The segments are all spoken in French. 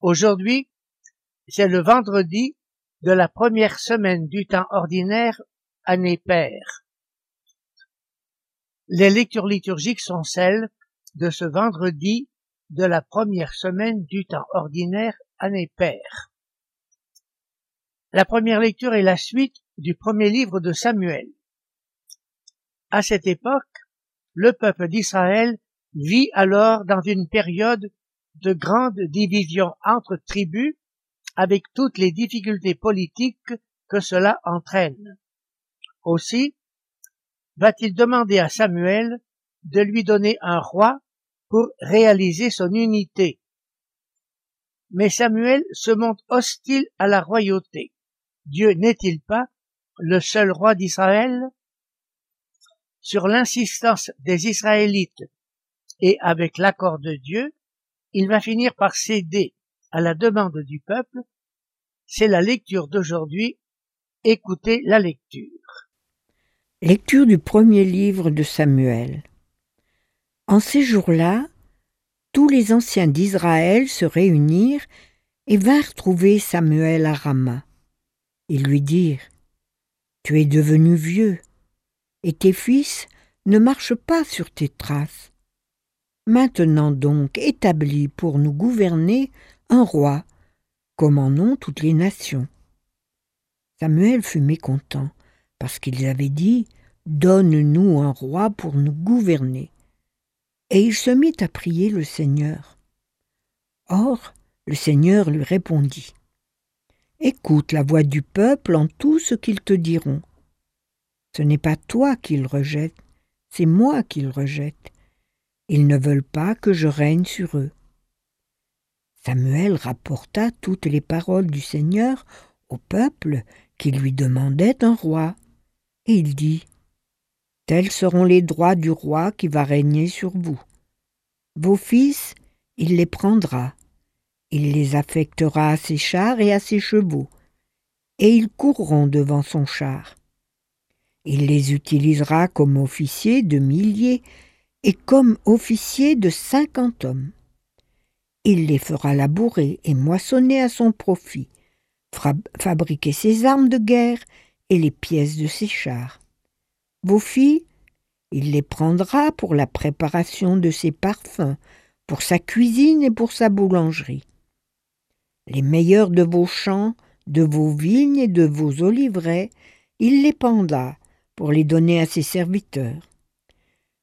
Aujourd'hui, c'est le vendredi de la première semaine du temps ordinaire année paire. Les lectures liturgiques sont celles de ce vendredi de la première semaine du temps ordinaire année paire. La première lecture est la suite du premier livre de Samuel. À cette époque, le peuple d'Israël vit alors dans une période de grande division entre tribus avec toutes les difficultés politiques que cela entraîne. Aussi, va-t-il demander à Samuel de lui donner un roi pour réaliser son unité. Mais Samuel se montre hostile à la royauté. Dieu n'est-il pas le seul roi d'Israël? Sur l'insistance des Israélites et avec l'accord de Dieu, il va finir par céder à la demande du peuple. C'est la lecture d'aujourd'hui. Écoutez la lecture. Lecture du premier livre de Samuel. En ces jours-là, tous les anciens d'Israël se réunirent et vinrent trouver Samuel à Rama. Ils lui dirent Tu es devenu vieux et tes fils ne marchent pas sur tes traces. Maintenant donc établis pour nous gouverner un roi, comme en ont toutes les nations. Samuel fut mécontent, parce qu'ils avaient dit Donne-nous un roi pour nous gouverner. Et il se mit à prier le Seigneur. Or, le Seigneur lui répondit Écoute la voix du peuple en tout ce qu'ils te diront. Ce n'est pas toi qu'ils rejettent, c'est moi qu'ils rejettent. Ils ne veulent pas que je règne sur eux. Samuel rapporta toutes les paroles du Seigneur au peuple qui lui demandait un roi. Et il dit Tels seront les droits du roi qui va régner sur vous. Vos fils, il les prendra. Il les affectera à ses chars et à ses chevaux, et ils courront devant son char. Il les utilisera comme officiers de milliers et comme officiers de cinquante hommes. Il les fera labourer et moissonner à son profit, fabriquer ses armes de guerre et les pièces de ses chars. Vos filles, il les prendra pour la préparation de ses parfums, pour sa cuisine et pour sa boulangerie. Les meilleurs de vos champs, de vos vignes et de vos oliveraies, il les pendra pour les donner à ses serviteurs.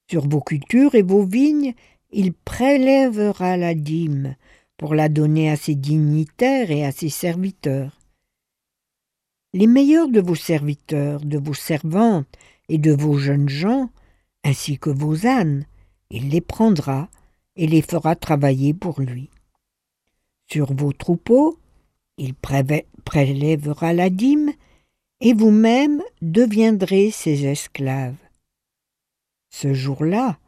Sur vos cultures et vos vignes, il prélèvera la dîme pour la donner à ses dignitaires et à ses serviteurs. Les meilleurs de vos serviteurs, de vos servantes et de vos jeunes gens, ainsi que vos ânes, il les prendra et les fera travailler pour lui. Sur vos troupeaux, il prélèvera la dîme et vous-même deviendrez ses esclaves. Ce jour-là,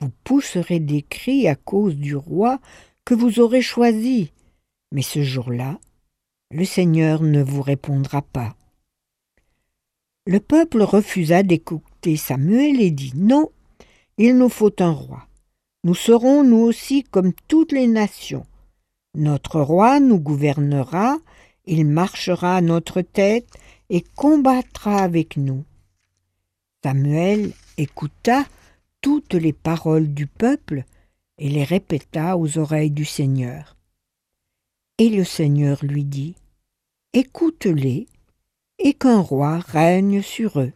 vous pousserez des cris à cause du roi que vous aurez choisi, mais ce jour-là, le Seigneur ne vous répondra pas. Le peuple refusa d'écouter Samuel et dit Non, il nous faut un roi. Nous serons nous aussi comme toutes les nations. Notre roi nous gouvernera, il marchera à notre tête, et combattra avec nous. Samuel écouta toutes les paroles du peuple et les répéta aux oreilles du Seigneur. Et le Seigneur lui dit, Écoute-les, et qu'un roi règne sur eux.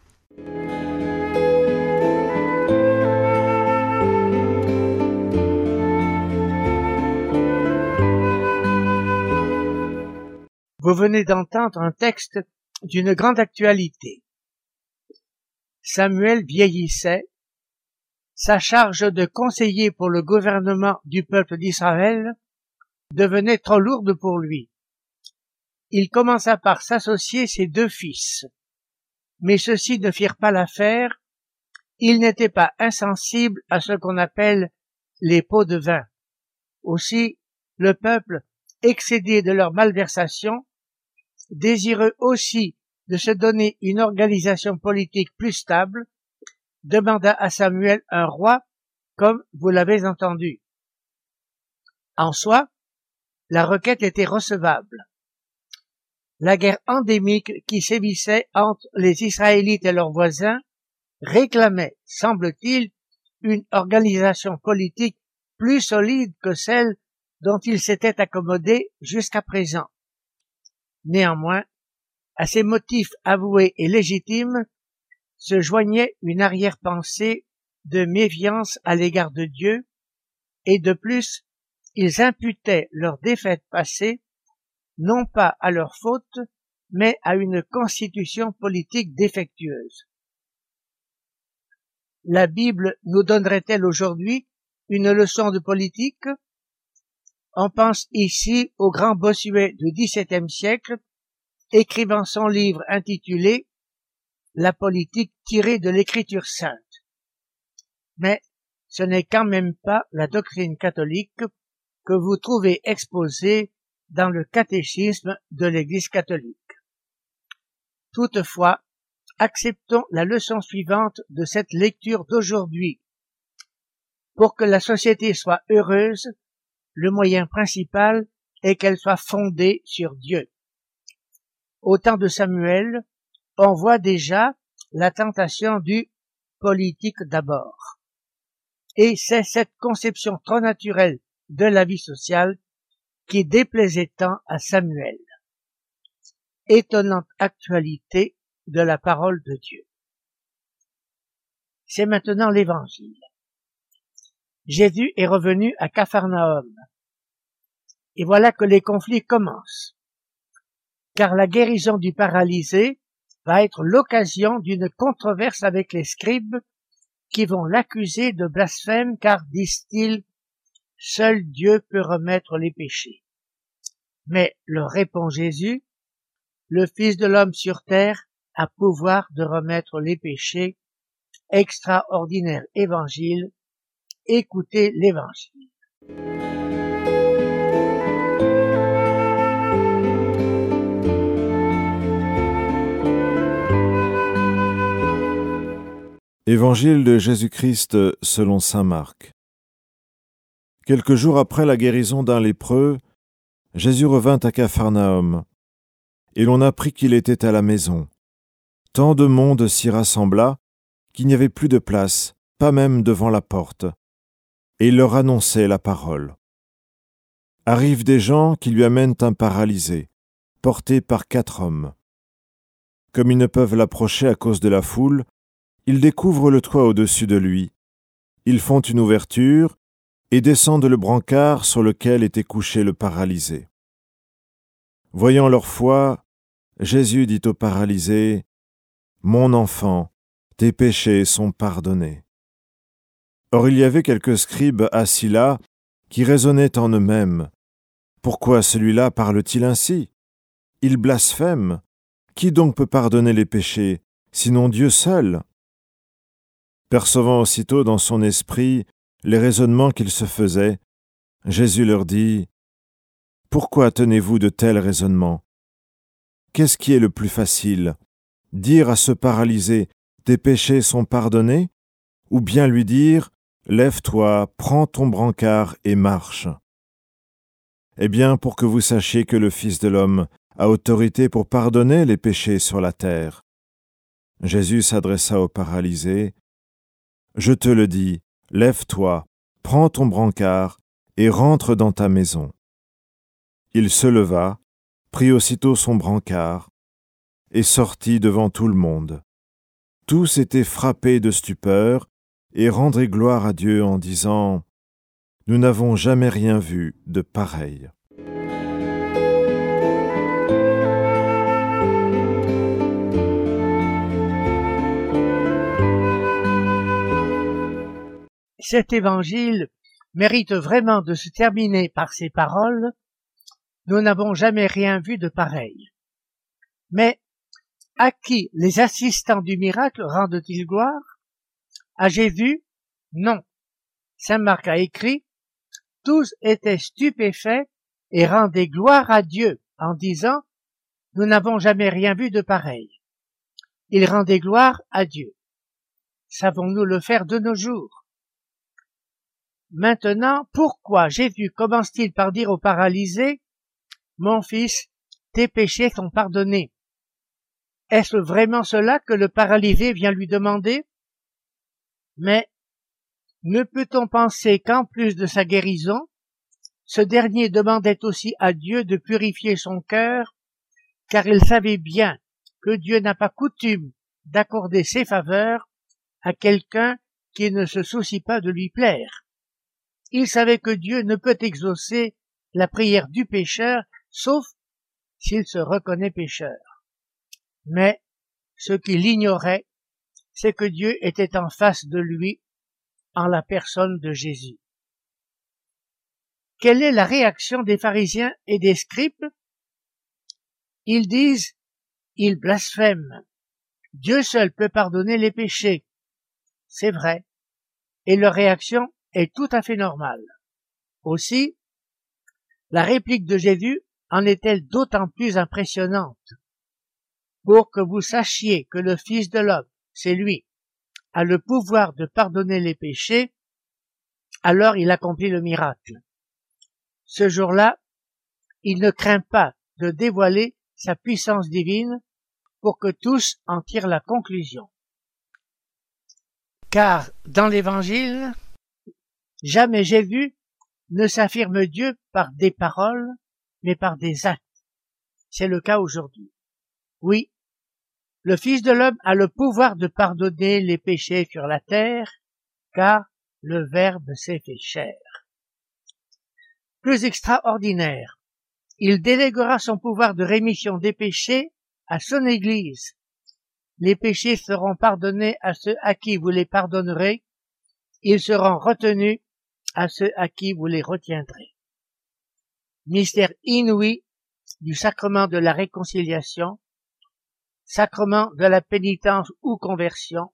Vous venez d'entendre un texte d'une grande actualité. Samuel vieillissait, sa charge de conseiller pour le gouvernement du peuple d'Israël devenait trop lourde pour lui. Il commença par s'associer ses deux fils, mais ceux-ci ne firent pas l'affaire. Il n'était pas insensible à ce qu'on appelle les pots de vin. Aussi, le peuple, excédé de leur malversation, désireux aussi de se donner une organisation politique plus stable, demanda à Samuel un roi, comme vous l'avez entendu. En soi, la requête était recevable. La guerre endémique qui sévissait entre les Israélites et leurs voisins réclamait, semble-t-il, une organisation politique plus solide que celle dont ils s'étaient accommodés jusqu'à présent. Néanmoins, à ces motifs avoués et légitimes se joignait une arrière-pensée de méfiance à l'égard de Dieu, et de plus, ils imputaient leur défaite passée non pas à leur faute, mais à une constitution politique défectueuse. La Bible nous donnerait-elle aujourd'hui une leçon de politique? On pense ici au grand Bossuet du XVIIe siècle, écrivant son livre intitulé La politique tirée de l'écriture sainte. Mais ce n'est quand même pas la doctrine catholique que vous trouvez exposée dans le catéchisme de l'Église catholique. Toutefois, acceptons la leçon suivante de cette lecture d'aujourd'hui. Pour que la société soit heureuse, le moyen principal est qu'elle soit fondée sur Dieu. Au temps de Samuel, on voit déjà la tentation du politique d'abord. Et c'est cette conception trop naturelle de la vie sociale qui déplaisait tant à Samuel. Étonnante actualité de la parole de Dieu. C'est maintenant l'évangile. Jésus est revenu à Capharnaüm. Et voilà que les conflits commencent. Car la guérison du paralysé va être l'occasion d'une controverse avec les scribes qui vont l'accuser de blasphème car, disent-ils, seul Dieu peut remettre les péchés. Mais leur répond Jésus, le Fils de l'homme sur terre a pouvoir de remettre les péchés. Extraordinaire évangile. Écoutez l'évangile. Évangile de Jésus-Christ selon Saint Marc. Quelques jours après la guérison d'un lépreux, Jésus revint à Capharnaüm, et l'on apprit qu'il était à la maison. Tant de monde s'y rassembla qu'il n'y avait plus de place, pas même devant la porte, et il leur annonçait la parole. Arrivent des gens qui lui amènent un paralysé, porté par quatre hommes. Comme ils ne peuvent l'approcher à cause de la foule, ils découvrent le toit au-dessus de lui. Ils font une ouverture et descendent le brancard sur lequel était couché le paralysé. Voyant leur foi, Jésus dit au paralysé, Mon enfant, tes péchés sont pardonnés. Or il y avait quelques scribes assis là, qui raisonnaient en eux-mêmes. Pourquoi celui-là parle-t-il ainsi? Il blasphème. Qui donc peut pardonner les péchés, sinon Dieu seul? Percevant aussitôt dans son esprit les raisonnements qu'il se faisait, Jésus leur dit, Pourquoi tenez-vous de tels raisonnements? Qu'est-ce qui est le plus facile? Dire à ce paralysé, Tes péchés sont pardonnés ou bien lui dire, Lève-toi, prends ton brancard et marche. Eh bien, pour que vous sachiez que le Fils de l'homme a autorité pour pardonner les péchés sur la terre. Jésus s'adressa au paralysé, je te le dis, lève-toi, prends ton brancard, et rentre dans ta maison. Il se leva, prit aussitôt son brancard, et sortit devant tout le monde. Tous étaient frappés de stupeur, et rendraient gloire à Dieu en disant, Nous n'avons jamais rien vu de pareil. Cet évangile mérite vraiment de se terminer par ces paroles, nous n'avons jamais rien vu de pareil. Mais à qui les assistants du miracle rendent-ils gloire? À Jésus? Non. Saint Marc a écrit, tous étaient stupéfaits et rendaient gloire à Dieu en disant, nous n'avons jamais rien vu de pareil. Ils rendaient gloire à Dieu. Savons-nous le faire de nos jours? Maintenant, pourquoi Jésus commence-t-il par dire au paralysé, Mon fils, tes péchés sont pardonnés Est-ce vraiment cela que le paralysé vient lui demander? Mais ne peut-on penser qu'en plus de sa guérison, ce dernier demandait aussi à Dieu de purifier son cœur, car il savait bien que Dieu n'a pas coutume d'accorder ses faveurs à quelqu'un qui ne se soucie pas de lui plaire. Il savait que Dieu ne peut exaucer la prière du pécheur, sauf s'il se reconnaît pécheur. Mais ce qu'il ignorait, c'est que Dieu était en face de lui en la personne de Jésus. Quelle est la réaction des pharisiens et des scribes? Ils disent, ils blasphèment. Dieu seul peut pardonner les péchés. C'est vrai. Et leur réaction? Est tout à fait normale. Aussi, la réplique de Jésus en est-elle d'autant plus impressionnante Pour que vous sachiez que le Fils de l'homme, c'est lui, a le pouvoir de pardonner les péchés, alors il accomplit le miracle. Ce jour-là, il ne craint pas de dévoiler sa puissance divine pour que tous en tirent la conclusion. Car dans l'Évangile, jamais j'ai vu ne s'affirme Dieu par des paroles, mais par des actes. C'est le cas aujourd'hui. Oui, le Fils de l'homme a le pouvoir de pardonner les péchés sur la terre, car le Verbe s'est fait chair. Plus extraordinaire, il déléguera son pouvoir de rémission des péchés à son Église. Les péchés seront pardonnés à ceux à qui vous les pardonnerez, ils seront retenus à ceux à qui vous les retiendrez. Mystère inouï du sacrement de la réconciliation, sacrement de la pénitence ou conversion,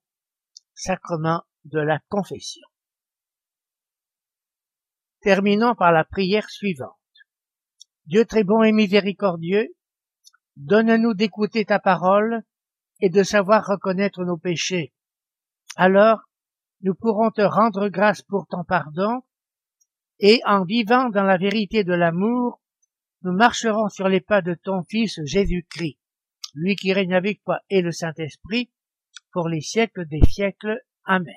sacrement de la confession. Terminons par la prière suivante. Dieu très bon et miséricordieux, Donne-nous d'écouter ta parole et de savoir reconnaître nos péchés. Alors, nous pourrons te rendre grâce pour ton pardon, et en vivant dans la vérité de l'amour, nous marcherons sur les pas de ton Fils Jésus-Christ, lui qui règne avec toi et le Saint-Esprit, pour les siècles des siècles. Amen.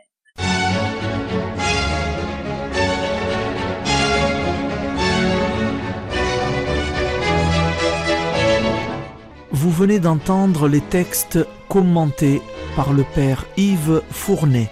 Vous venez d'entendre les textes commentés par le Père Yves Fournet.